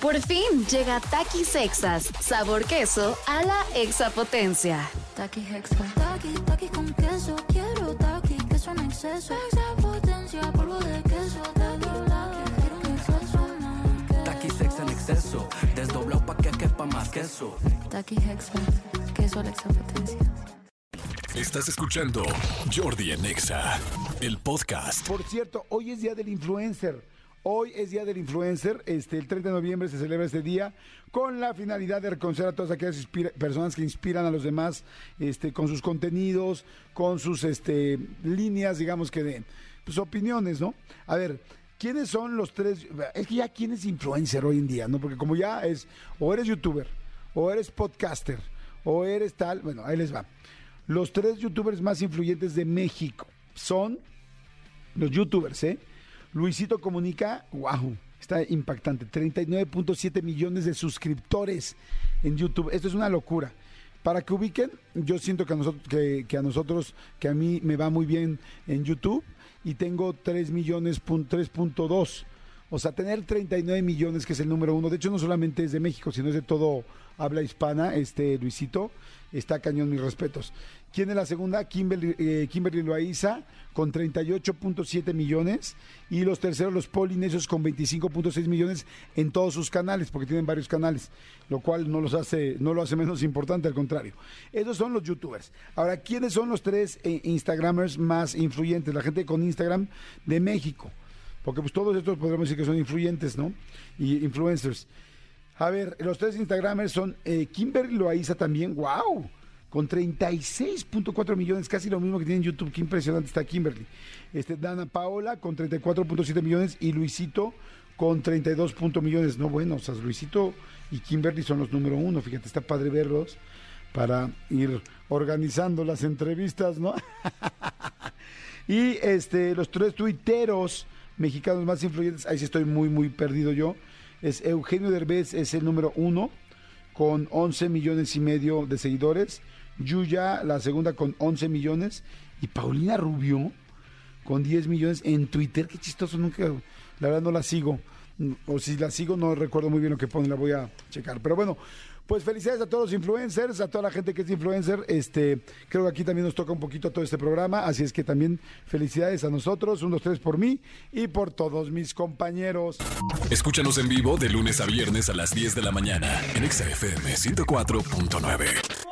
Por fin llega Takis Sexas, sabor queso a la exapotencia. Taki Hexa. Taki, taki con queso. Quiero taki, queso en exceso. Exapotencia, polvo de queso. Taki, taki, quiero un exceso más. Taki sex en exceso, desdoblado pa' que quepa más queso. Taki Hexa. Queso a la exapotencia. Estás escuchando Jordi en Exa, el podcast. Por cierto, hoy es Día del Influencer. Hoy es Día del Influencer. Este, el 30 de noviembre se celebra este día con la finalidad de reconocer a todas aquellas personas que inspiran a los demás este, con sus contenidos, con sus este, líneas, digamos que de pues, opiniones, ¿no? A ver, ¿quiénes son los tres? Es que ya quién es influencer hoy en día, ¿no? Porque como ya es, o eres youtuber, o eres podcaster, o eres tal, bueno, ahí les va. Los tres youtubers más influyentes de México son los youtubers, ¿eh? Luisito Comunica, wow, está impactante, 39.7 millones de suscriptores en YouTube. Esto es una locura. Para que ubiquen, yo siento que a nosotros, que, que a nosotros, que a mí me va muy bien en YouTube y tengo 3 millones, pun- 3.2. O sea, tener 39 millones, que es el número uno, de hecho no solamente es de México, sino es de todo habla hispana, este Luisito, está cañón, mis respetos. ¿Quién es la segunda? Kimberly, eh, Kimberly Loaiza, con 38.7 millones, y los terceros, los polinesios, con 25.6 millones en todos sus canales, porque tienen varios canales, lo cual no los hace, no lo hace menos importante, al contrario. Esos son los youtubers. Ahora, ¿quiénes son los tres eh, instagramers más influyentes? La gente con Instagram de México. Porque pues todos estos podríamos decir que son influyentes, ¿no? Y influencers. A ver, los tres Instagramers son eh, Kimberly Loaiza también, wow, con 36.4 millones, casi lo mismo que tiene en YouTube, qué impresionante está Kimberly. Este, Dana Paola con 34.7 millones y Luisito con 32 punto millones. No, bueno, o sea, Luisito y Kimberly son los número uno, fíjate, está padre verlos para ir organizando las entrevistas, ¿no? Y este, los tres tuiteros mexicanos más influyentes, ahí sí estoy muy, muy perdido yo. Es Eugenio Derbez, es el número uno, con 11 millones y medio de seguidores. Yuya, la segunda, con 11 millones. Y Paulina Rubio, con 10 millones en Twitter. Qué chistoso, nunca, la verdad no la sigo. O si la sigo, no recuerdo muy bien lo que pone, la voy a checar. Pero bueno, pues felicidades a todos los influencers, a toda la gente que es influencer. Este, creo que aquí también nos toca un poquito todo este programa, así es que también felicidades a nosotros, un, dos, tres por mí y por todos mis compañeros. Escúchanos en vivo de lunes a viernes a las 10 de la mañana en Exa FM 104.9.